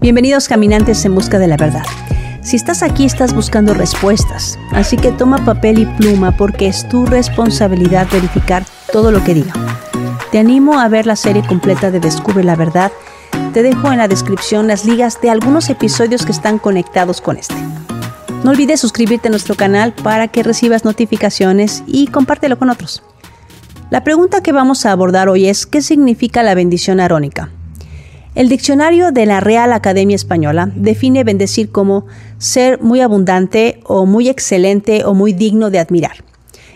Bienvenidos caminantes en busca de la verdad. Si estás aquí estás buscando respuestas, así que toma papel y pluma porque es tu responsabilidad verificar todo lo que diga. Te animo a ver la serie completa de Descubre la Verdad. Te dejo en la descripción las ligas de algunos episodios que están conectados con este. No olvides suscribirte a nuestro canal para que recibas notificaciones y compártelo con otros. La pregunta que vamos a abordar hoy es ¿qué significa la bendición arónica? El diccionario de la Real Academia Española define bendecir como ser muy abundante o muy excelente o muy digno de admirar.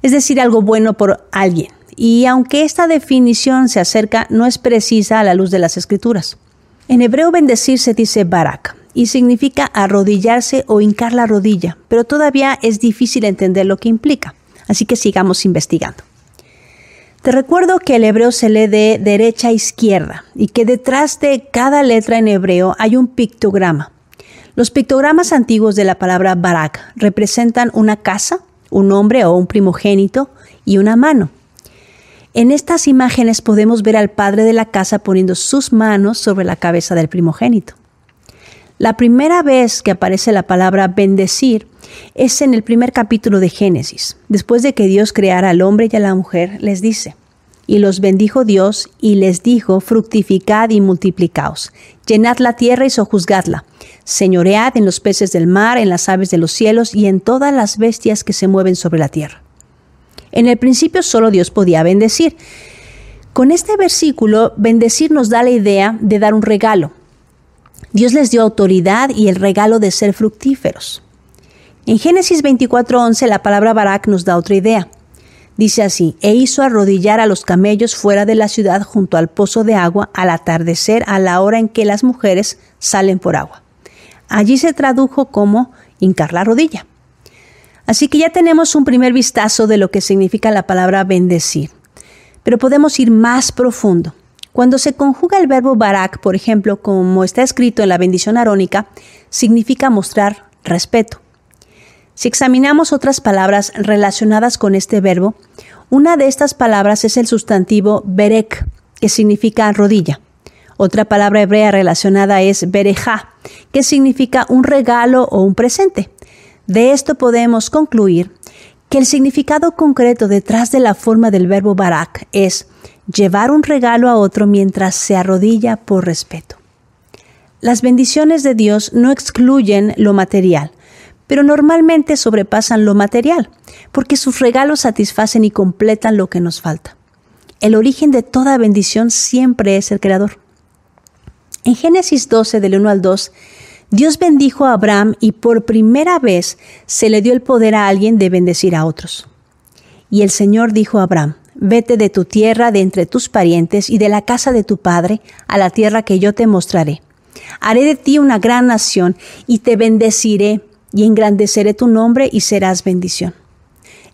Es decir, algo bueno por alguien. Y aunque esta definición se acerca, no es precisa a la luz de las escrituras. En hebreo bendecir se dice barak y significa arrodillarse o hincar la rodilla, pero todavía es difícil entender lo que implica. Así que sigamos investigando. Te recuerdo que el hebreo se lee de derecha a izquierda y que detrás de cada letra en hebreo hay un pictograma. Los pictogramas antiguos de la palabra barak representan una casa, un hombre o un primogénito y una mano. En estas imágenes podemos ver al padre de la casa poniendo sus manos sobre la cabeza del primogénito. La primera vez que aparece la palabra bendecir es en el primer capítulo de Génesis. Después de que Dios creara al hombre y a la mujer, les dice, y los bendijo Dios y les dijo, fructificad y multiplicaos, llenad la tierra y sojuzgadla, señoread en los peces del mar, en las aves de los cielos y en todas las bestias que se mueven sobre la tierra. En el principio solo Dios podía bendecir. Con este versículo, bendecir nos da la idea de dar un regalo, Dios les dio autoridad y el regalo de ser fructíferos. En Génesis 24:11 la palabra Barak nos da otra idea. Dice así, e hizo arrodillar a los camellos fuera de la ciudad junto al pozo de agua al atardecer a la hora en que las mujeres salen por agua. Allí se tradujo como hincar la rodilla. Así que ya tenemos un primer vistazo de lo que significa la palabra bendecir. Pero podemos ir más profundo. Cuando se conjuga el verbo barak, por ejemplo, como está escrito en la bendición arónica, significa mostrar respeto. Si examinamos otras palabras relacionadas con este verbo, una de estas palabras es el sustantivo berek, que significa rodilla. Otra palabra hebrea relacionada es bereja, que significa un regalo o un presente. De esto podemos concluir que el significado concreto detrás de la forma del verbo barak es llevar un regalo a otro mientras se arrodilla por respeto. Las bendiciones de Dios no excluyen lo material, pero normalmente sobrepasan lo material, porque sus regalos satisfacen y completan lo que nos falta. El origen de toda bendición siempre es el Creador. En Génesis 12, del 1 al 2, Dios bendijo a Abraham y por primera vez se le dio el poder a alguien de bendecir a otros. Y el Señor dijo a Abraham, Vete de tu tierra, de entre tus parientes y de la casa de tu padre, a la tierra que yo te mostraré. Haré de ti una gran nación y te bendeciré y engrandeceré tu nombre y serás bendición.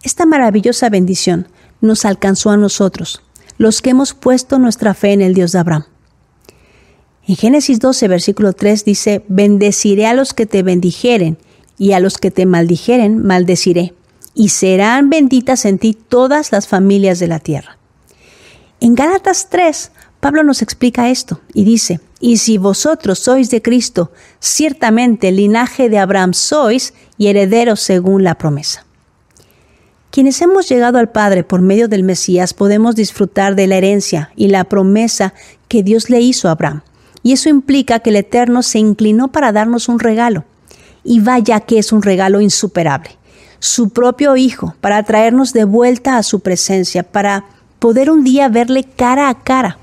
Esta maravillosa bendición nos alcanzó a nosotros, los que hemos puesto nuestra fe en el Dios de Abraham. En Génesis 12, versículo 3 dice, bendeciré a los que te bendijeren y a los que te maldijeren, maldeciré y serán benditas en ti todas las familias de la tierra. En Gálatas 3, Pablo nos explica esto y dice, y si vosotros sois de Cristo, ciertamente el linaje de Abraham sois y herederos según la promesa. Quienes hemos llegado al Padre por medio del Mesías podemos disfrutar de la herencia y la promesa que Dios le hizo a Abraham. Y eso implica que el Eterno se inclinó para darnos un regalo. Y vaya que es un regalo insuperable su propio Hijo para traernos de vuelta a su presencia, para poder un día verle cara a cara.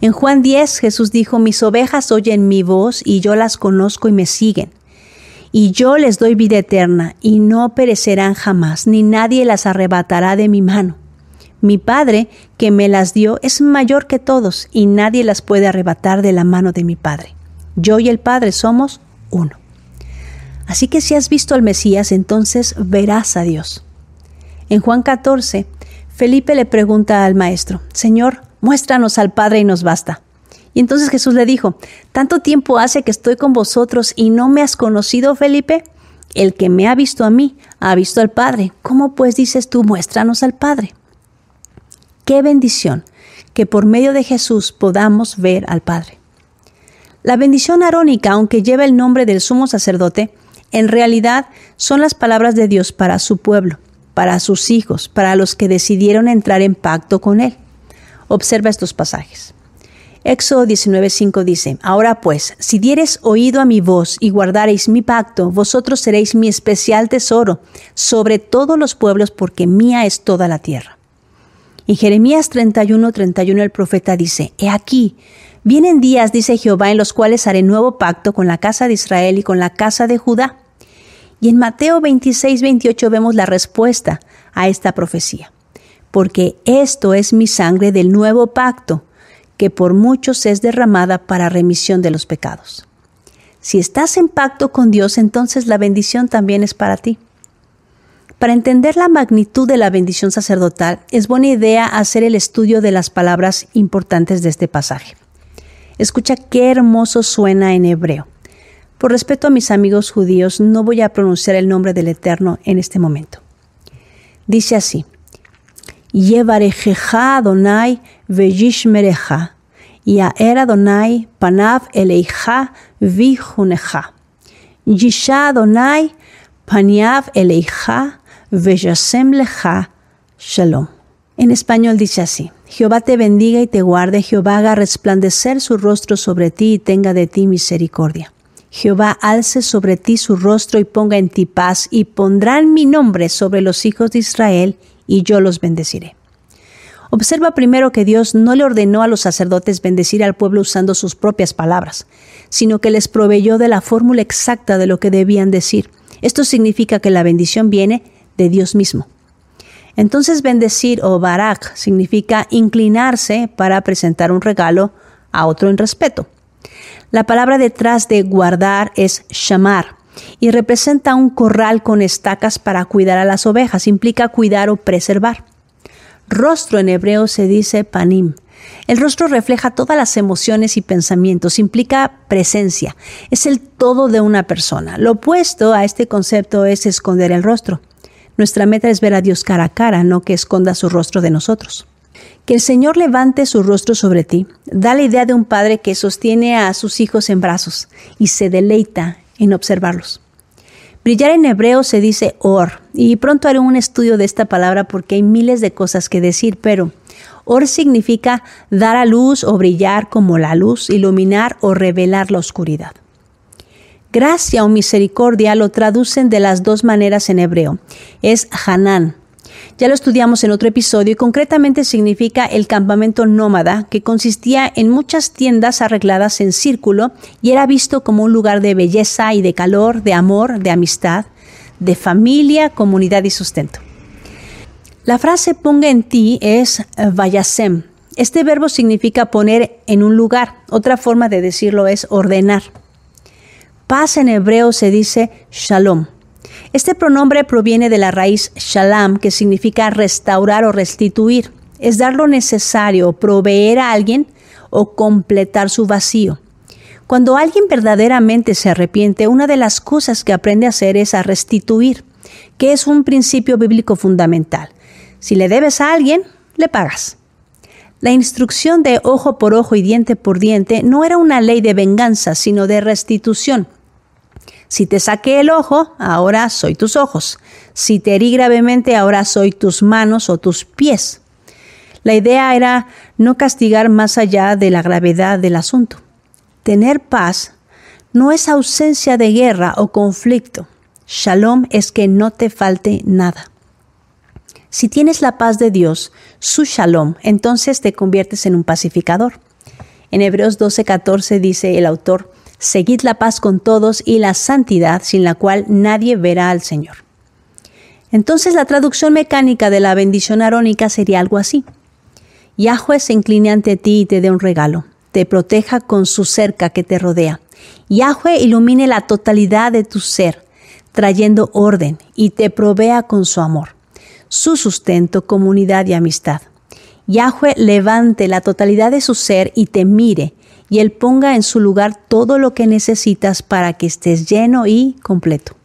En Juan 10 Jesús dijo, mis ovejas oyen mi voz y yo las conozco y me siguen. Y yo les doy vida eterna y no perecerán jamás, ni nadie las arrebatará de mi mano. Mi Padre, que me las dio, es mayor que todos y nadie las puede arrebatar de la mano de mi Padre. Yo y el Padre somos uno. Así que si has visto al Mesías, entonces verás a Dios. En Juan 14, Felipe le pregunta al maestro, Señor, muéstranos al Padre y nos basta. Y entonces Jesús le dijo, ¿tanto tiempo hace que estoy con vosotros y no me has conocido, Felipe? El que me ha visto a mí, ha visto al Padre. ¿Cómo pues dices tú, muéstranos al Padre? Qué bendición que por medio de Jesús podamos ver al Padre. La bendición arónica, aunque lleva el nombre del sumo sacerdote, en realidad son las palabras de Dios para su pueblo, para sus hijos, para los que decidieron entrar en pacto con Él. Observa estos pasajes. Éxodo 19:5 dice, Ahora pues, si dieres oído a mi voz y guardareis mi pacto, vosotros seréis mi especial tesoro sobre todos los pueblos, porque mía es toda la tierra. En Jeremías 31:31 31 el profeta dice, He aquí, vienen días, dice Jehová, en los cuales haré nuevo pacto con la casa de Israel y con la casa de Judá. Y en Mateo 26:28 vemos la respuesta a esta profecía. Porque esto es mi sangre del nuevo pacto que por muchos es derramada para remisión de los pecados. Si estás en pacto con Dios, entonces la bendición también es para ti. Para entender la magnitud de la bendición sacerdotal, es buena idea hacer el estudio de las palabras importantes de este pasaje. Escucha qué hermoso suena en hebreo. Por respeto a mis amigos judíos, no voy a pronunciar el nombre del Eterno en este momento. Dice así: Yevarejeja Adonai veyishmereja, Yaer Adonai panav eleija vijuneja. Yisha Adonai paniav eleija veyasem leja shalom. En español dice así, Jehová te bendiga y te guarde, Jehová haga resplandecer su rostro sobre ti y tenga de ti misericordia. Jehová alce sobre ti su rostro y ponga en ti paz, y pondrán mi nombre sobre los hijos de Israel, y yo los bendeciré. Observa primero que Dios no le ordenó a los sacerdotes bendecir al pueblo usando sus propias palabras, sino que les proveyó de la fórmula exacta de lo que debían decir. Esto significa que la bendición viene de Dios mismo. Entonces bendecir o barak significa inclinarse para presentar un regalo a otro en respeto. La palabra detrás de guardar es shamar y representa un corral con estacas para cuidar a las ovejas, implica cuidar o preservar. Rostro en hebreo se dice panim. El rostro refleja todas las emociones y pensamientos, implica presencia, es el todo de una persona. Lo opuesto a este concepto es esconder el rostro. Nuestra meta es ver a Dios cara a cara, no que esconda su rostro de nosotros. Que el Señor levante su rostro sobre ti da la idea de un padre que sostiene a sus hijos en brazos y se deleita en observarlos. Brillar en hebreo se dice or, y pronto haré un estudio de esta palabra porque hay miles de cosas que decir, pero or significa dar a luz o brillar como la luz, iluminar o revelar la oscuridad. Gracia o misericordia lo traducen de las dos maneras en hebreo. Es Hanan, ya lo estudiamos en otro episodio y concretamente significa el campamento nómada, que consistía en muchas tiendas arregladas en círculo y era visto como un lugar de belleza y de calor, de amor, de amistad, de familia, comunidad y sustento. La frase ponga en ti es vayasem. Este verbo significa poner en un lugar. Otra forma de decirlo es ordenar. Paz en hebreo se dice shalom. Este pronombre proviene de la raíz shalam, que significa restaurar o restituir. Es dar lo necesario, proveer a alguien o completar su vacío. Cuando alguien verdaderamente se arrepiente, una de las cosas que aprende a hacer es a restituir, que es un principio bíblico fundamental. Si le debes a alguien, le pagas. La instrucción de ojo por ojo y diente por diente no era una ley de venganza, sino de restitución. Si te saqué el ojo, ahora soy tus ojos. Si te herí gravemente, ahora soy tus manos o tus pies. La idea era no castigar más allá de la gravedad del asunto. Tener paz no es ausencia de guerra o conflicto. Shalom es que no te falte nada. Si tienes la paz de Dios, su shalom, entonces te conviertes en un pacificador. En Hebreos 12:14 dice el autor, Seguid la paz con todos y la santidad sin la cual nadie verá al Señor. Entonces la traducción mecánica de la bendición arónica sería algo así. Yahweh se incline ante ti y te dé un regalo, te proteja con su cerca que te rodea. Yahweh ilumine la totalidad de tu ser, trayendo orden y te provea con su amor, su sustento, comunidad y amistad. Yahweh levante la totalidad de su ser y te mire y Él ponga en su lugar todo lo que necesitas para que estés lleno y completo.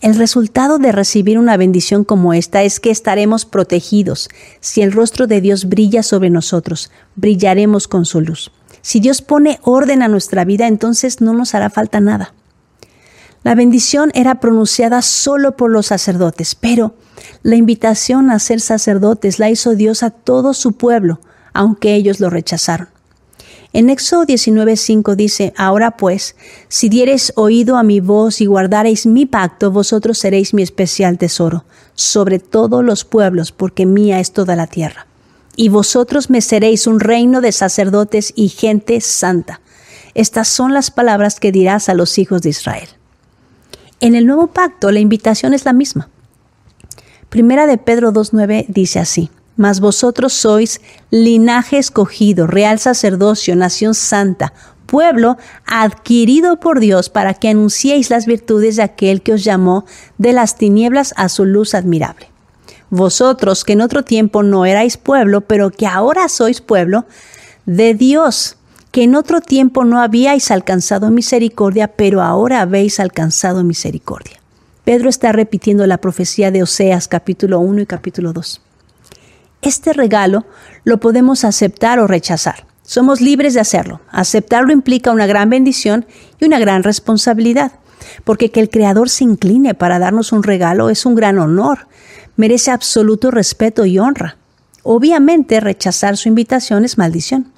El resultado de recibir una bendición como esta es que estaremos protegidos. Si el rostro de Dios brilla sobre nosotros, brillaremos con su luz. Si Dios pone orden a nuestra vida, entonces no nos hará falta nada. La bendición era pronunciada solo por los sacerdotes, pero la invitación a ser sacerdotes la hizo Dios a todo su pueblo, aunque ellos lo rechazaron. En Éxodo 19:5 dice, Ahora pues, si diereis oído a mi voz y guardareis mi pacto, vosotros seréis mi especial tesoro, sobre todos los pueblos, porque mía es toda la tierra. Y vosotros me seréis un reino de sacerdotes y gente santa. Estas son las palabras que dirás a los hijos de Israel. En el nuevo pacto la invitación es la misma. Primera de Pedro 2.9 dice así, Mas vosotros sois linaje escogido, real sacerdocio, nación santa, pueblo adquirido por Dios para que anunciéis las virtudes de aquel que os llamó de las tinieblas a su luz admirable. Vosotros que en otro tiempo no erais pueblo, pero que ahora sois pueblo de Dios, que en otro tiempo no habíais alcanzado misericordia, pero ahora habéis alcanzado misericordia. Pedro está repitiendo la profecía de Oseas capítulo 1 y capítulo 2. Este regalo lo podemos aceptar o rechazar. Somos libres de hacerlo. Aceptarlo implica una gran bendición y una gran responsabilidad, porque que el Creador se incline para darnos un regalo es un gran honor, merece absoluto respeto y honra. Obviamente rechazar su invitación es maldición.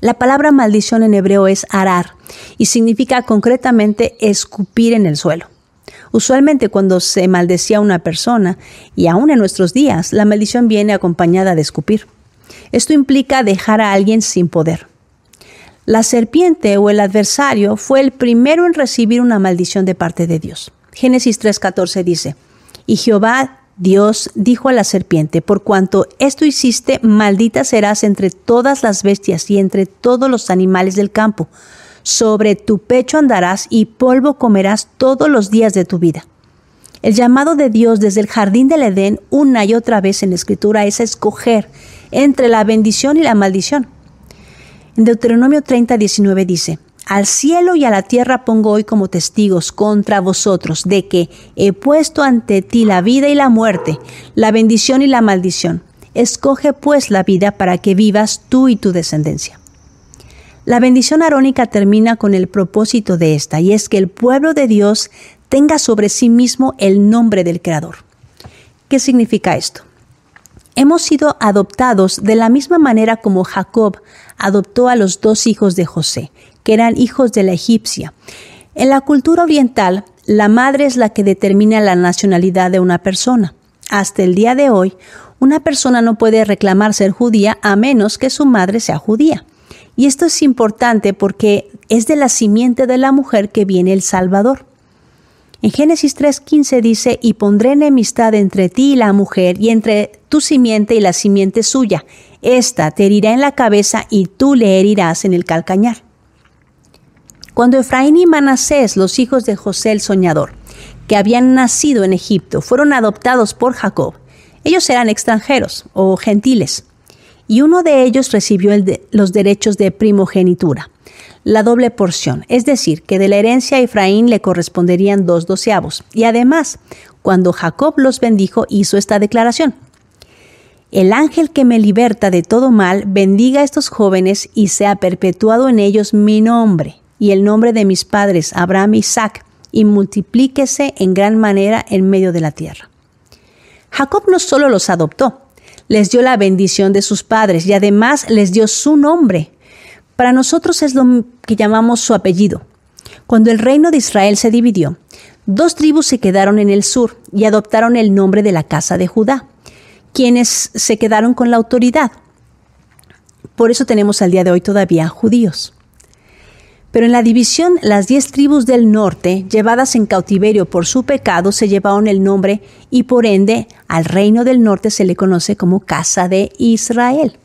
La palabra maldición en hebreo es arar y significa concretamente escupir en el suelo. Usualmente cuando se maldecía a una persona, y aún en nuestros días, la maldición viene acompañada de escupir. Esto implica dejar a alguien sin poder. La serpiente o el adversario fue el primero en recibir una maldición de parte de Dios. Génesis 3:14 dice, y Jehová Dios dijo a la serpiente, por cuanto esto hiciste, maldita serás entre todas las bestias y entre todos los animales del campo. Sobre tu pecho andarás y polvo comerás todos los días de tu vida. El llamado de Dios desde el jardín del Edén una y otra vez en la escritura es escoger entre la bendición y la maldición. En Deuteronomio 30, 19 dice, al cielo y a la tierra pongo hoy como testigos contra vosotros de que he puesto ante ti la vida y la muerte, la bendición y la maldición. Escoge pues la vida para que vivas tú y tu descendencia. La bendición arónica termina con el propósito de esta, y es que el pueblo de Dios tenga sobre sí mismo el nombre del Creador. ¿Qué significa esto? Hemos sido adoptados de la misma manera como Jacob adoptó a los dos hijos de José, que eran hijos de la egipcia. En la cultura oriental, la madre es la que determina la nacionalidad de una persona. Hasta el día de hoy, una persona no puede reclamar ser judía a menos que su madre sea judía. Y esto es importante porque es de la simiente de la mujer que viene el Salvador. En Génesis 3:15 dice, y pondré enemistad entre ti y la mujer, y entre tu simiente y la simiente suya. Esta te herirá en la cabeza y tú le herirás en el calcañar. Cuando Efraín y Manasés, los hijos de José el soñador, que habían nacido en Egipto, fueron adoptados por Jacob, ellos eran extranjeros o gentiles, y uno de ellos recibió los derechos de primogenitura, la doble porción, es decir, que de la herencia a Efraín le corresponderían dos doceavos, y además, cuando Jacob los bendijo, hizo esta declaración. El ángel que me liberta de todo mal, bendiga a estos jóvenes y sea perpetuado en ellos mi nombre y el nombre de mis padres, Abraham y Isaac, y multiplíquese en gran manera en medio de la tierra. Jacob no solo los adoptó, les dio la bendición de sus padres y además les dio su nombre. Para nosotros es lo que llamamos su apellido. Cuando el reino de Israel se dividió, dos tribus se quedaron en el sur y adoptaron el nombre de la casa de Judá, quienes se quedaron con la autoridad. Por eso tenemos al día de hoy todavía judíos. Pero en la división, las diez tribus del norte, llevadas en cautiverio por su pecado, se llevaron el nombre y por ende al reino del norte se le conoce como casa de Israel.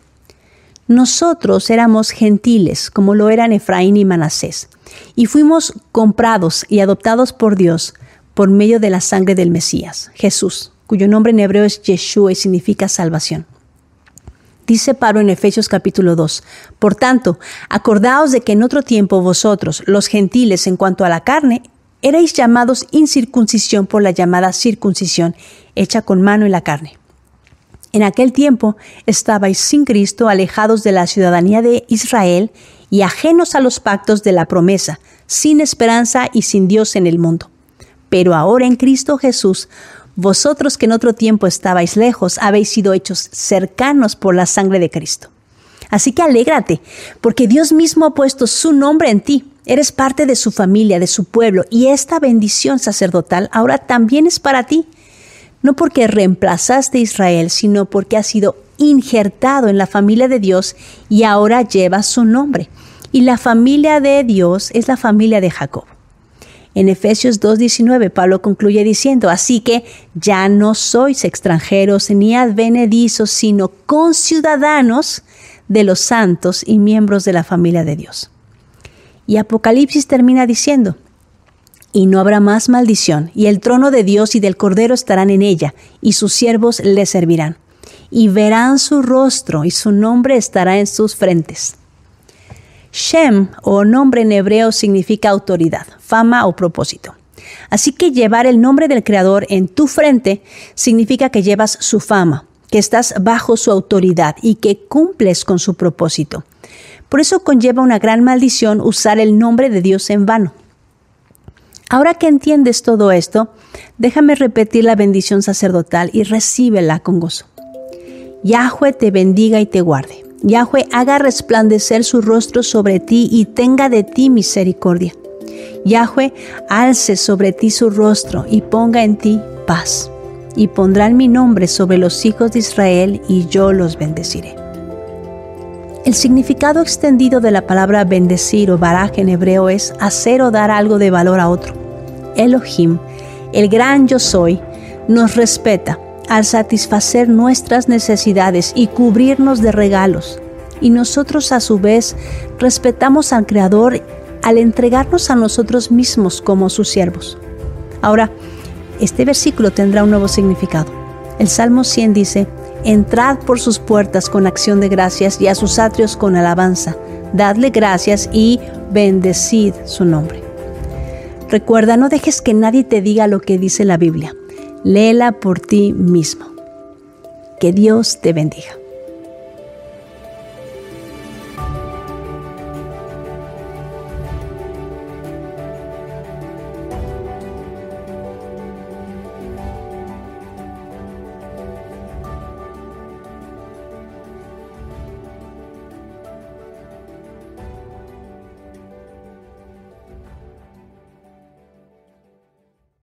Nosotros éramos gentiles, como lo eran Efraín y Manasés, y fuimos comprados y adoptados por Dios por medio de la sangre del Mesías, Jesús, cuyo nombre en hebreo es Yeshua y significa salvación. Dice Pablo en Efesios capítulo 2, Por tanto, acordaos de que en otro tiempo vosotros, los gentiles en cuanto a la carne, erais llamados incircuncisión por la llamada circuncisión, hecha con mano en la carne. En aquel tiempo estabais sin Cristo, alejados de la ciudadanía de Israel y ajenos a los pactos de la promesa, sin esperanza y sin Dios en el mundo. Pero ahora en Cristo Jesús, vosotros que en otro tiempo estabais lejos, habéis sido hechos cercanos por la sangre de Cristo. Así que alégrate, porque Dios mismo ha puesto su nombre en ti Eres parte de su familia, de su pueblo, y esta bendición sacerdotal ahora también es para ti. No porque reemplazaste a Israel, sino porque has sido injertado en la familia de Dios y ahora llevas su nombre. Y la familia de Dios es la familia de Jacob. En Efesios 2.19 Pablo concluye diciendo, así que ya no sois extranjeros ni advenedizos, sino conciudadanos de los santos y miembros de la familia de Dios. Y Apocalipsis termina diciendo, y no habrá más maldición, y el trono de Dios y del Cordero estarán en ella, y sus siervos le servirán, y verán su rostro, y su nombre estará en sus frentes. Shem, o nombre en hebreo, significa autoridad, fama o propósito. Así que llevar el nombre del Creador en tu frente significa que llevas su fama, que estás bajo su autoridad y que cumples con su propósito. Por eso conlleva una gran maldición usar el nombre de Dios en vano. Ahora que entiendes todo esto, déjame repetir la bendición sacerdotal y recíbela con gozo. Yahweh te bendiga y te guarde. Yahweh haga resplandecer su rostro sobre ti y tenga de ti misericordia. Yahweh alce sobre ti su rostro y ponga en ti paz. Y pondrán mi nombre sobre los hijos de Israel y yo los bendeciré. El significado extendido de la palabra bendecir o baraj en hebreo es hacer o dar algo de valor a otro. Elohim, el gran yo soy, nos respeta al satisfacer nuestras necesidades y cubrirnos de regalos. Y nosotros a su vez respetamos al Creador al entregarnos a nosotros mismos como sus siervos. Ahora, este versículo tendrá un nuevo significado. El Salmo 100 dice, Entrad por sus puertas con acción de gracias y a sus atrios con alabanza. Dadle gracias y bendecid su nombre. Recuerda, no dejes que nadie te diga lo que dice la Biblia. Léela por ti mismo. Que Dios te bendiga.